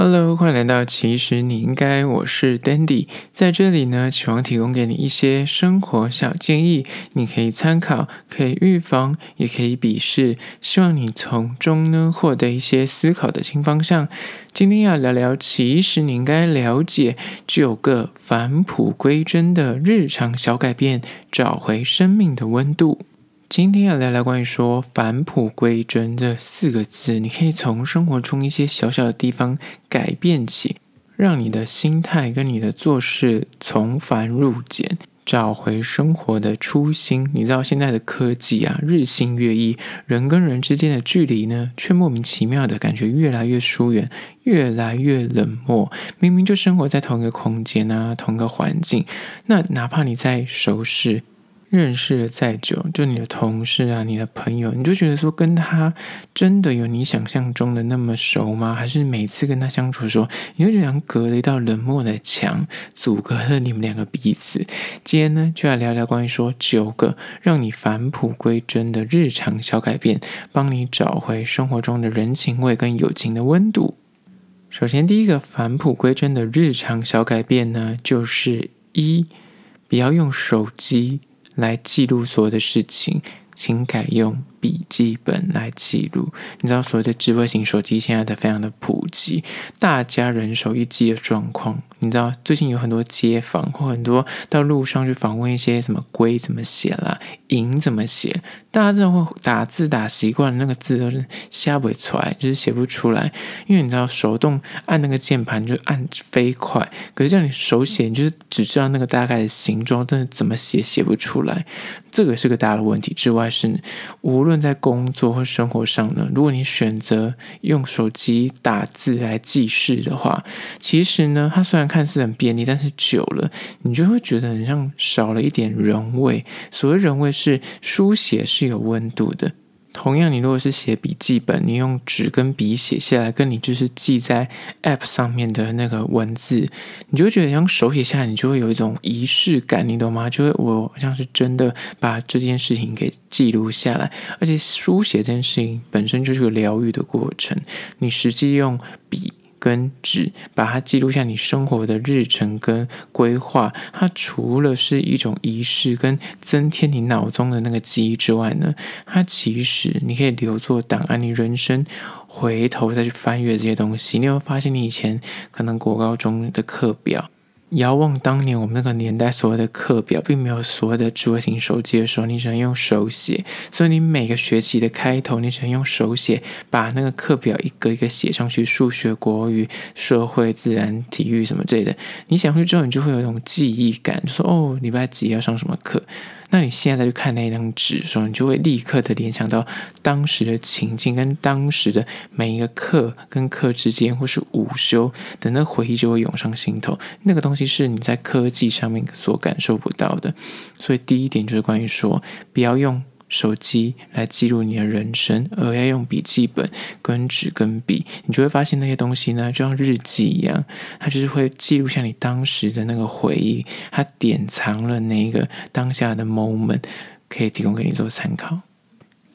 Hello，欢迎来到其实你应该，我是 Dandy，在这里呢，希望提供给你一些生活小建议，你可以参考，可以预防，也可以鄙视，希望你从中呢获得一些思考的新方向。今天要聊聊，其实你应该了解九个返璞归真的日常小改变，找回生命的温度。今天要聊聊关于说“返璞归真”这四个字，你可以从生活中一些小小的地方改变起，让你的心态跟你的做事从繁入简，找回生活的初心。你知道现在的科技啊，日新月异，人跟人之间的距离呢，却莫名其妙的感觉越来越疏远，越来越冷漠。明明就生活在同一个空间啊，同一个环境，那哪怕你在熟识。认识了再久，就你的同事啊，你的朋友，你就觉得说跟他真的有你想象中的那么熟吗？还是每次跟他相处的时候，你会觉得隔了一道冷漠的墙，阻隔了你们两个彼此？今天呢，就来聊聊关于说九个让你返璞归真的日常小改变，帮你找回生活中的人情味跟友情的温度。首先，第一个返璞归真的日常小改变呢，就是一，不要用手机。来记录所有的事情，请改用。笔记本来记录。你知道所谓的智慧型手机现在的非常的普及，大家人手一机的状况。你知道最近有很多街访或很多到路上去访问一些什么龟怎么写啦，银怎么写，大家真的会打字打习惯，那个字都是写不出来，就是写不出来。因为你知道手动按那个键盘就按飞快，可是叫你手写，你就是只知道那个大概的形状，但是怎么写写不出来，这个是个大的问题。之外是无论在工作或生活上呢，如果你选择用手机打字来记事的话，其实呢，它虽然看似很便利，但是久了，你就会觉得很像少了一点人味。所谓人味是书写是有温度的。同样，你如果是写笔记本，你用纸跟笔写下来，跟你就是记在 App 上面的那个文字，你就会觉得用手写下来，你就会有一种仪式感，你懂吗？就会我像是真的把这件事情给记录下来，而且书写这件事情本身就是个疗愈的过程，你实际用笔。跟纸把它记录下你生活的日程跟规划，它除了是一种仪式跟增添你脑中的那个记忆之外呢，它其实你可以留作档案，你人生回头再去翻阅这些东西，你会发现你以前可能国高中的课表。遥望当年我们那个年代，所谓的课表并没有所谓的智慧型手机的时候，你只能用手写。所以你每个学期的开头，你只能用手写，把那个课表一个一个写上去，数学、国语、社会、自然、体育什么之类的。你写上去之后，你就会有一种记忆感，就说哦，礼拜几要上什么课。那你现在再去看那张纸的时候，你就会立刻的联想到当时的情境，跟当时的每一个课跟课之间，或是午休等那回忆就会涌上心头。那个东西是你在科技上面所感受不到的。所以第一点就是关于说，不要用。手机来记录你的人生，而要用笔记本、跟纸、跟笔，你就会发现那些东西呢，就像日记一样，它就是会记录下你当时的那个回忆，它典藏了那个当下的 moment，可以提供给你做参考。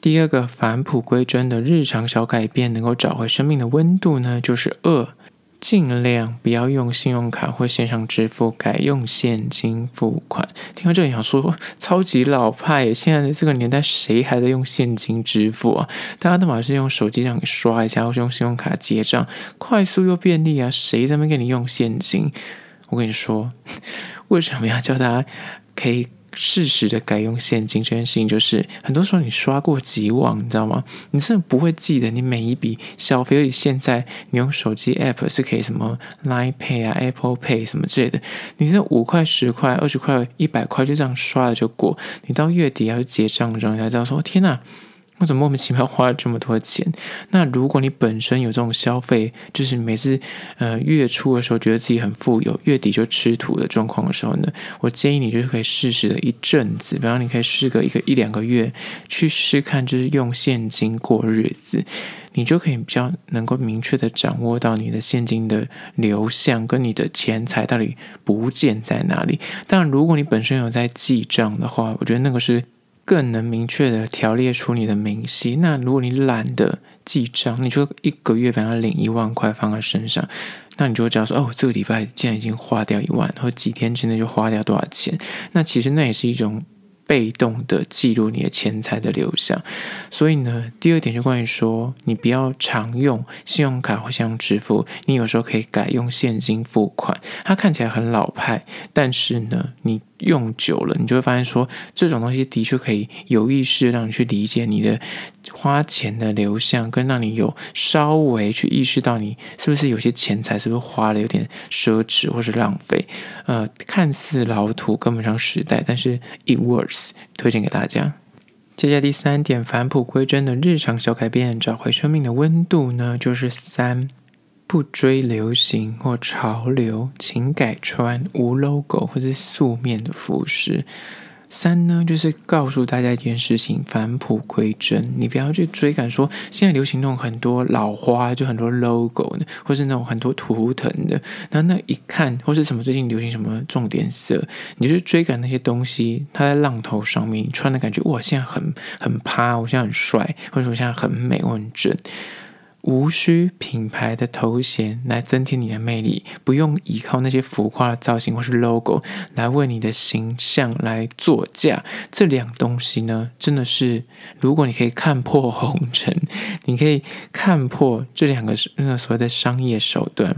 第二个返璞归真的日常小改变，能够找回生命的温度呢，就是二。尽量不要用信用卡或线上支付，改用现金付款。听到这里想说，超级老派！现在的这个年代，谁还在用现金支付啊？大家都嘛是用手机上刷一下，或是用信用卡结账，快速又便利啊！谁在那给你用现金？我跟你说，为什么要叫大家可以？适时的改用现金这件事情，就是很多时候你刷过几网，你知道吗？你真的不会记得你每一笔消费。而且现在你用手机 App 是可以什么 Line Pay 啊、Apple Pay 什么之类的，你这五块、十块、二十块、一百块就这样刷了就过。你到月底要结账的时候，你才知道说：天哪！我怎么莫名其妙花了这么多钱？那如果你本身有这种消费，就是每次呃月初的时候觉得自己很富有，月底就吃土的状况的时候呢，我建议你就是可以试试的一阵子，比方你可以试个一个一两个月去试看，就是用现金过日子，你就可以比较能够明确的掌握到你的现金的流向跟你的钱财到底不见在哪里。但，如果你本身有在记账的话，我觉得那个是。更能明确的条列出你的明细。那如果你懒得记账，你就一个月把它领一万块放在身上，那你就会知道说，哦，这个礼拜竟然已经花掉一万，或几天之内就花掉多少钱。那其实那也是一种。被动的记录你的钱财的流向，所以呢，第二点就关于说，你不要常用信用卡或信用支付，你有时候可以改用现金付款。它看起来很老派，但是呢，你用久了，你就会发现说，这种东西的确可以有意识让你去理解你的花钱的流向，跟让你有稍微去意识到你是不是有些钱财是不是花了有点奢侈或是浪费。呃，看似老土，跟不上时代，但是 it works，推荐给大家。接下来第三点，返璞归真的日常小改变，找回生命的温度呢，就是三。不追流行或潮流，请改穿无 logo 或者素面的服饰。三呢，就是告诉大家一件事情：返璞归真。你不要去追赶，说现在流行那种很多老花，就很多 logo 的，或是那种很多图腾的。那那一看，或是什么最近流行什么重点色，你就去追赶那些东西。它在浪头上面，你穿的感觉哇，现在很很趴，我现在很帅，或者说我现在很美，我很正。无需品牌的头衔来增添你的魅力，不用依靠那些浮夸的造型或是 logo 来为你的形象来作价。这两东西呢，真的是，如果你可以看破红尘，你可以看破这两个那个所谓的商业手段。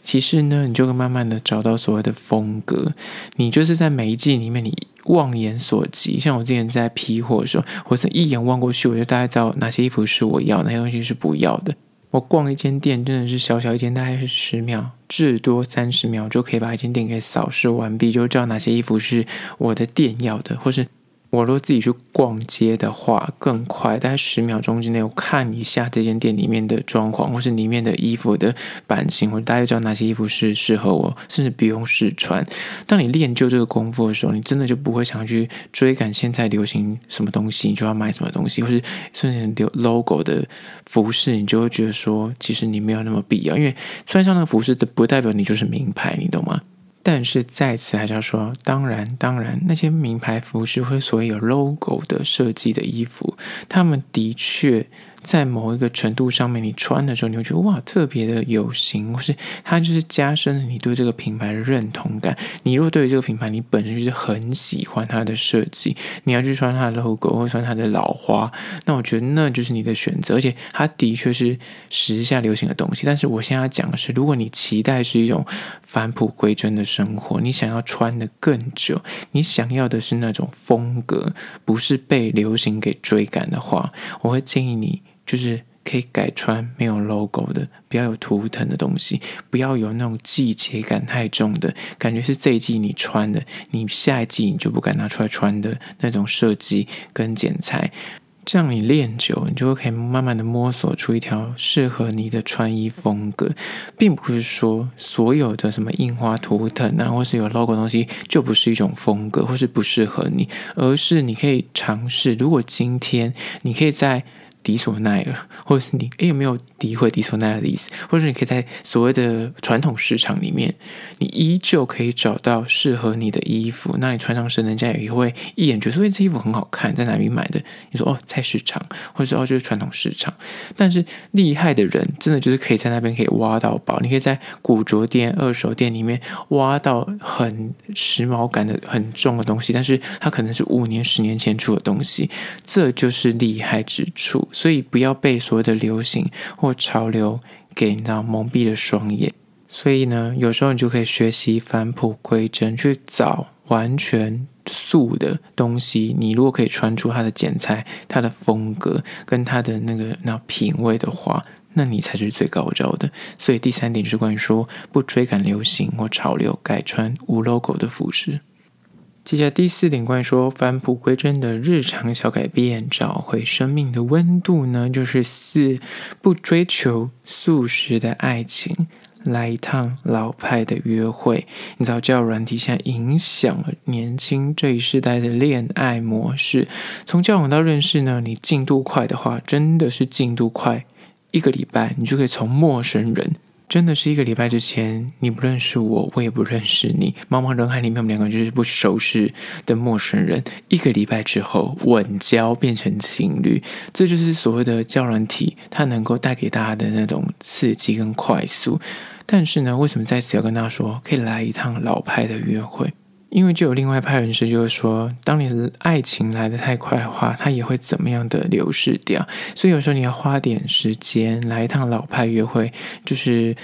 其实呢，你就会慢慢的找到所谓的风格。你就是在每一季里面，你望眼所及。像我之前在批货的时候，我是一眼望过去，我就大概知道哪些衣服是我要，哪些东西是不要的。我逛一间店，真的是小小一间，大概是十秒，至多三十秒就可以把一间店给扫视完毕，就知道哪些衣服是我的店要的，或是。我如果自己去逛街的话，更快，大概十秒钟之内，我看一下这间店里面的装潢，或是里面的衣服的版型，我大概知道哪些衣服是适合我，甚至不用试穿。当你练就这个功夫的时候，你真的就不会想去追赶现在流行什么东西，你就要买什么东西，或是甚至 logo 的服饰，你就会觉得说，其实你没有那么必要，因为穿上那个服饰的不代表你就是名牌，你懂吗？但是在此还是要说，当然，当然，那些名牌服饰或所谓有 logo 的设计的衣服，他们的确。在某一个程度上面，你穿的时候，你会觉得哇，特别的有型，或是它就是加深了你对这个品牌的认同感。你如果对于这个品牌，你本身就是很喜欢它的设计，你要去穿它的 logo 或穿它的老花，那我觉得那就是你的选择。而且它的确是时下流行的东西。但是我现在要讲的是，如果你期待是一种返璞归真的生活，你想要穿得更久，你想要的是那种风格，不是被流行给追赶的话，我会建议你。就是可以改穿没有 logo 的，不要有图腾的东西，不要有那种季节感太重的感觉，是这一季你穿的，你下一季你就不敢拿出来穿的那种设计跟剪裁。这样你练久，你就会可以慢慢的摸索出一条适合你的穿衣风格，并不是说所有的什么印花图腾啊，或是有 logo 的东西就不是一种风格，或是不适合你，而是你可以尝试。如果今天你可以在迪索奈尔，或者是你诶有没有诋毁迪索奈尔的意思？或者你可以在所谓的传统市场里面，你依旧可以找到适合你的衣服。那你穿上身，人家也会一眼觉得说，这衣服很好看，在哪里买的？你说哦，菜市场，或者是哦，就是传统市场。但是厉害的人，真的就是可以在那边可以挖到宝。你可以在古着店、二手店里面挖到很时髦感的很重的东西，但是它可能是五年、十年前出的东西，这就是厉害之处。所以不要被所谓的流行或潮流给到蒙蔽了双眼。所以呢，有时候你就可以学习返璞归真，去找完全素的东西。你如果可以穿出它的剪裁、它的风格跟它的那个那品味的话，那你才是最高招的。所以第三点就是关于说，不追赶流行或潮流，改穿无 logo 的服饰。接下来第四点，关于说返璞归真的日常小改变，找回生命的温度呢，就是四不追求速食的爱情，来一趟老派的约会。你知道，交友软体现在影响了年轻这一世代的恋爱模式。从交往到认识呢，你进度快的话，真的是进度快，一个礼拜你就可以从陌生人。真的是一个礼拜之前，你不认识我，我也不认识你，茫茫人海里面，我们两个就是不熟识的陌生人。一个礼拜之后，稳交变成情侣，这就是所谓的交软体，它能够带给大家的那种刺激跟快速。但是呢，为什么在此要跟大家说，可以来一趟老派的约会？因为就有另外一派人士就是说，当你爱情来得太快的话，它也会怎么样的流逝掉。所以有时候你要花点时间来一趟老派约会，就是。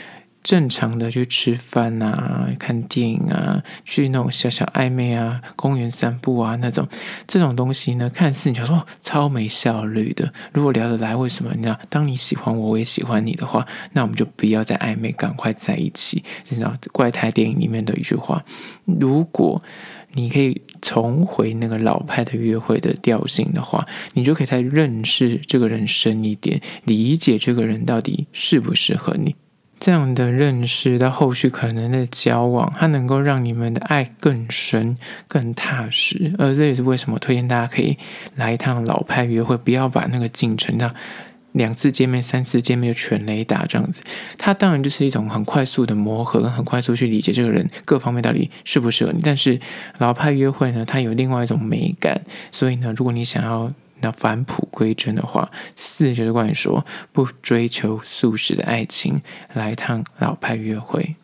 正常的去吃饭啊，看电影啊，去那种小小暧昧啊，公园散步啊，那种这种东西呢，看似你就说超没效率的。如果聊得来，为什么？你知道，当你喜欢我，我也喜欢你的话，那我们就不要再暧昧，赶快在一起。你知道，怪胎电影里面的一句话：如果你可以重回那个老派的约会的调性的话，你就可以再认识这个人深一点，理解这个人到底适不适合你。这样的认识到后续可能的交往，它能够让你们的爱更深、更踏实。而这也是为什么推荐大家可以来一趟老派约会，不要把那个进程到两次见面、三次见面就全雷打这样子。它当然就是一种很快速的磨合，很快速去理解这个人各方面到底适不适合你。但是老派约会呢，它有另外一种美感。所以呢，如果你想要。那返璞归真的话，四就是关于说不追求速食的爱情，来一趟老派约会。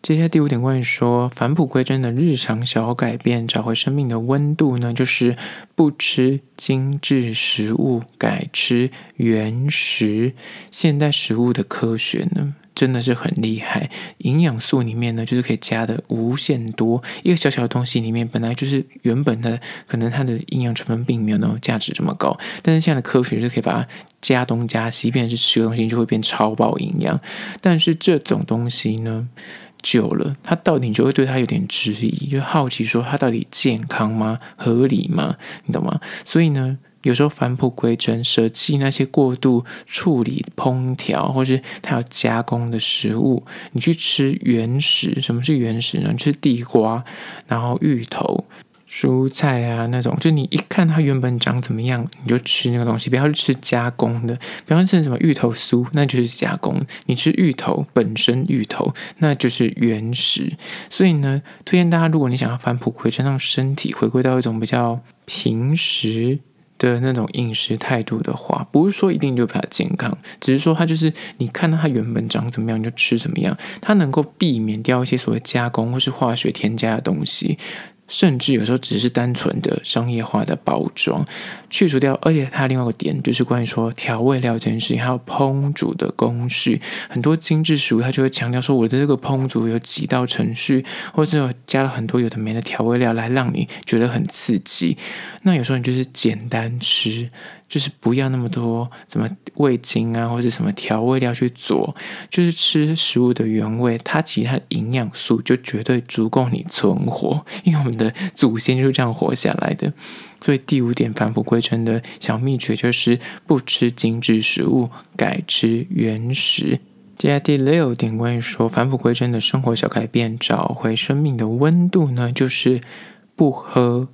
接下来第五点关于说返璞归真的日常小改变，找回生命的温度呢，就是不吃精致食物，改吃原食现代食物的科学呢。真的是很厉害，营养素里面呢，就是可以加的无限多。一个小小的东西里面，本来就是原本的，可能它的营养成分并没有那种价值这么高。但是现在的科学就可以把它加东加西，变成是吃个东西就会变超爆营养。但是这种东西呢，久了，它到底就会对它有点质疑，就好奇说它到底健康吗？合理吗？你懂吗？所以呢。有时候返璞归真，舍弃那些过度处理、烹调，或是它要加工的食物，你去吃原食。什么是原食呢？吃地瓜，然后芋头、蔬菜啊那种，就你一看它原本长怎么样，你就吃那个东西，不要去吃加工的。比方吃什么芋头酥，那就是加工。你吃芋头本身，芋头那就是原食。所以呢，推荐大家，如果你想要返璞归真，让身体回归到一种比较平时。的那种饮食态度的话，不是说一定就比较健康，只是说它就是你看到它原本长怎么样，你就吃怎么样，它能够避免掉一些所谓加工或是化学添加的东西。甚至有时候只是单纯的商业化的包装，去除掉，而且它另外一个点就是关于说调味料这件事情，还有烹煮的工序，很多精致食物它就会强调说我的这个烹煮有几道程序，或者加了很多有的没的调味料来让你觉得很刺激。那有时候你就是简单吃。就是不要那么多什么味精啊，或者什么调味料去做，就是吃食物的原味，它其他的营养素就绝对足够你存活，因为我们的祖先就是这样活下来的。所以第五点返璞归真的小秘诀就是不吃精致食物，改吃原食。接下来第六点关于说返璞归真的生活小改变，找回生命的温度呢，就是不喝。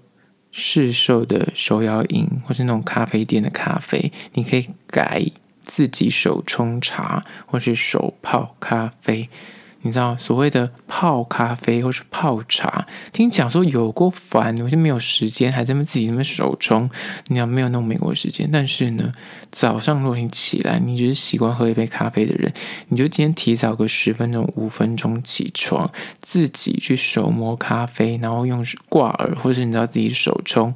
市售的手摇饮或是那种咖啡店的咖啡，你可以改自己手冲茶或是手泡咖啡。你知道所谓的泡咖啡或是泡茶，听讲说有过烦，我就没有时间，还在那自己那么手冲，你要没有那么美国时间。但是呢，早上如果你起来，你只是习惯喝一杯咖啡的人，你就今天提早个十分钟、五分钟起床，自己去手磨咖啡，然后用挂耳或是你知道自己手冲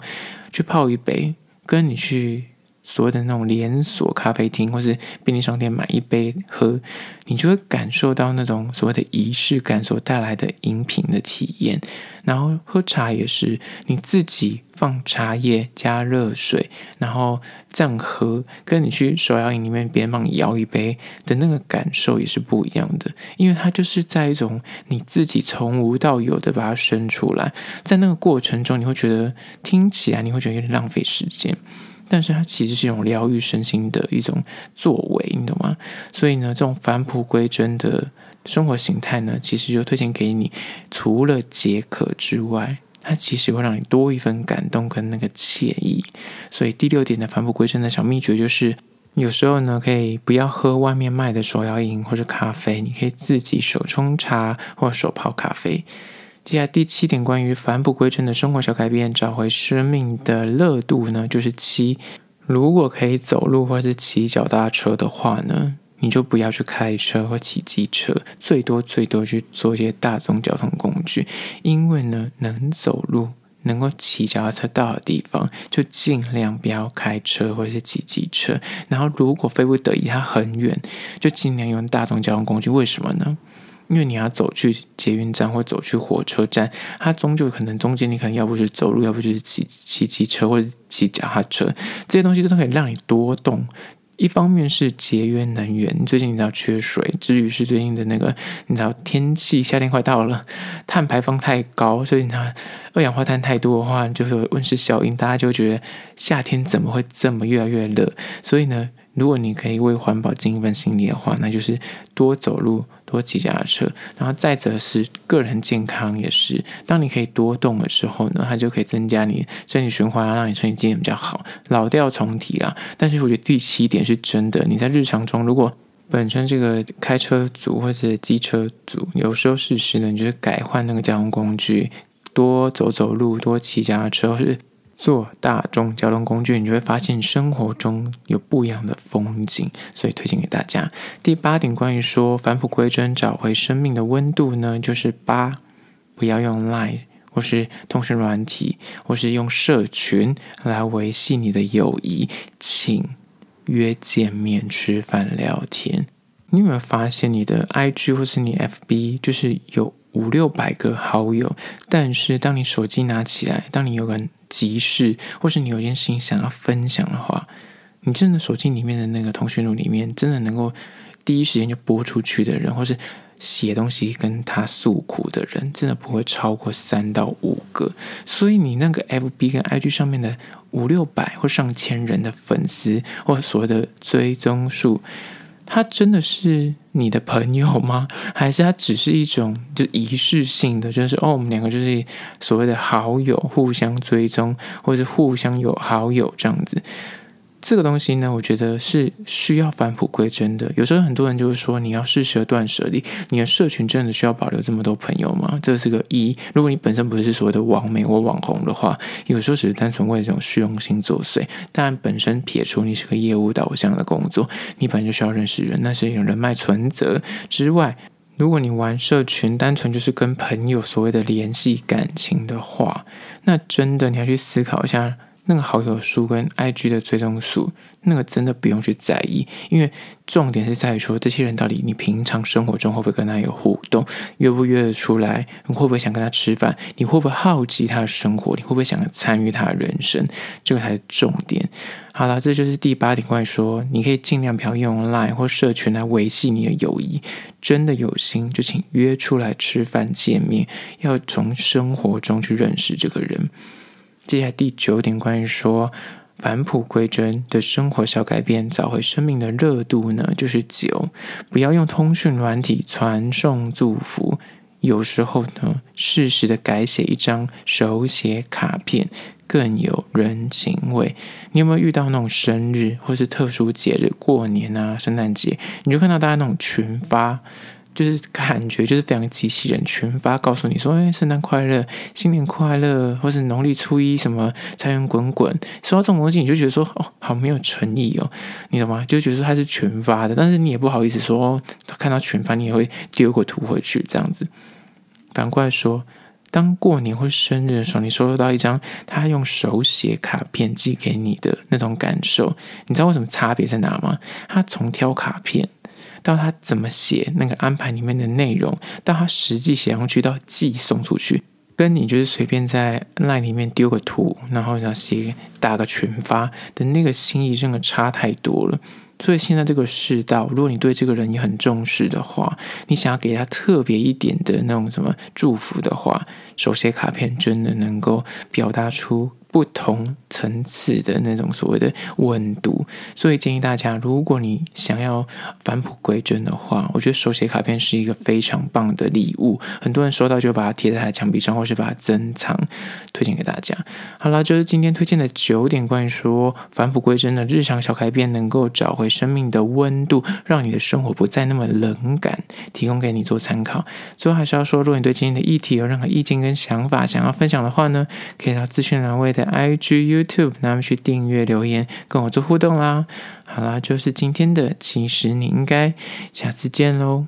去泡一杯，跟你去。所谓的那种连锁咖啡厅或是便利商店买一杯喝，你就会感受到那种所谓的仪式感所带来的饮品的体验。然后喝茶也是你自己放茶叶加热水，然后这样喝，跟你去手摇饮里面别人帮你摇一杯的那个感受也是不一样的。因为它就是在一种你自己从无到有的把它生出来，在那个过程中，你会觉得听起来你会觉得有点浪费时间。但是它其实是一种疗愈身心的一种作为，你懂吗？所以呢，这种返璞归真的生活形态呢，其实就推荐给你，除了解渴之外，它其实会让你多一份感动跟那个惬意。所以第六点的返璞归真的小秘诀就是，有时候呢，可以不要喝外面卖的手摇饮或者咖啡，你可以自己手冲茶或者手泡咖啡。接下来第七点，关于返璞归真的生活小改变，找回生命的热度呢，就是七。如果可以走路或是骑脚踏车的话呢，你就不要去开车或骑机车，最多最多去坐一些大众交通工具，因为呢，能走路。能够骑脚踏车到的地方，就尽量不要开车或者是骑机车。然后，如果非不得已，它很远，就尽量用大众交通工具。为什么呢？因为你要走去捷运站或走去火车站，它终究可能中间你可能要不就是走路，要不就是骑骑机车或者骑脚踏车，这些东西都可以让你多动。一方面是节约能源，最近你知道缺水，至于是最近的那个你知道天气夏天快到了，碳排放太高，所以你知道二氧化碳太多的话，就会有温室效应，大家就会觉得夏天怎么会这么越来越热？所以呢。如果你可以为环保尽一份心力的话，那就是多走路、多骑脚踏车。然后再者是个人健康也是，当你可以多动的时候呢，它就可以增加你身体循环啊，让你身体机能比较好，老调重提啊。但是我觉得第七点是真的，你在日常中如果本身这个开车族或者机车族，有时候适时呢，你就是改换那个交通工具，多走走路，多骑脚踏车，或是。坐大众交通工具，你就会发现生活中有不一样的风景，所以推荐给大家。第八点，关于说返璞归真、找回生命的温度呢，就是八，不要用 Line 或是通讯软体，或是用社群来维系你的友谊，请约见面吃饭聊天。你有没有发现你的 IG 或是你 FB 就是有五六百个好友，但是当你手机拿起来，当你有个急事，或是你有件事情想要分享的话，你真的手机里面的那个通讯录里面，真的能够第一时间就拨出去的人，或是写东西跟他诉苦的人，真的不会超过三到五个。所以你那个 FB 跟 IG 上面的五六百或上千人的粉丝，或所谓的追踪数。他真的是你的朋友吗？还是他只是一种就仪式性的，就是哦，我们两个就是所谓的好友，互相追踪，或者互相有好友这样子。这个东西呢，我觉得是需要返璞归真的。有时候很多人就是说，你要适时的断舍离，你的社群真的需要保留这么多朋友吗？这是个一。如果你本身不是所谓的网媒或网红的话，有时候只是单纯为这种虚荣心作祟。但本身撇除你是个业务导向的工作，你本身就需要认识人，那是有人脉存折之外，如果你玩社群，单纯就是跟朋友所谓的联系感情的话，那真的你要去思考一下。那个好友数跟 IG 的追踪数，那个真的不用去在意，因为重点是在于说，这些人到底你平常生活中会不会跟他有互动，约不约得出来，你会不会想跟他吃饭，你会不会好奇他的生活，你会不会想参与他的人生，这个才是重点。好了，这就是第八点，关于说你可以尽量不要用 Line 或社群来维系你的友谊，真的有心就请约出来吃饭见面，要从生活中去认识这个人。接下来第九点，关于说返璞归真的生活小改变，找回生命的热度呢，就是九，不要用通讯软体传送祝福，有时候呢，适时的改写一张手写卡片更有人情味。你有没有遇到那种生日或是特殊节日，过年啊、圣诞节，你就看到大家那种群发？就是感觉就是非常机器人群发告诉你说，哎，圣诞快乐，新年快乐，或是农历初一什么财源滚滚。说到这种东西，你就觉得说，哦，好没有诚意哦，你懂吗？就觉得说他是群发的，但是你也不好意思说，看到群发你也会丢个图回去这样子。反过来说，当过年或生日的时候，你收到一张他用手写卡片寄给你的那种感受，你知道为什么差别在哪吗？他从挑卡片。到他怎么写那个安排里面的内容，到他实际写上去，到寄送出去，跟你就是随便在 LINE 里面丢个图，然后要写打个群发的那个心意，真的差太多了。所以现在这个世道，如果你对这个人也很重视的话，你想要给他特别一点的那种什么祝福的话，手写卡片真的能够表达出不同层次的那种所谓的温度，所以建议大家，如果你想要返璞归真的话，我觉得手写卡片是一个非常棒的礼物。很多人收到就把它贴在墙壁上，或是把它珍藏，推荐给大家。好了，就是今天推荐的九点关于说返璞归真的日常小改变，能够找回生命的温度，让你的生活不再那么冷感，提供给你做参考。最后还是要说，如果你对今天的议题有任何意见跟想法，想要分享的话呢，可以到资讯栏位的 IG、YouTube，那么去订阅、留言，跟我做互动啦。好啦，就是今天的，其实你应该下次见喽。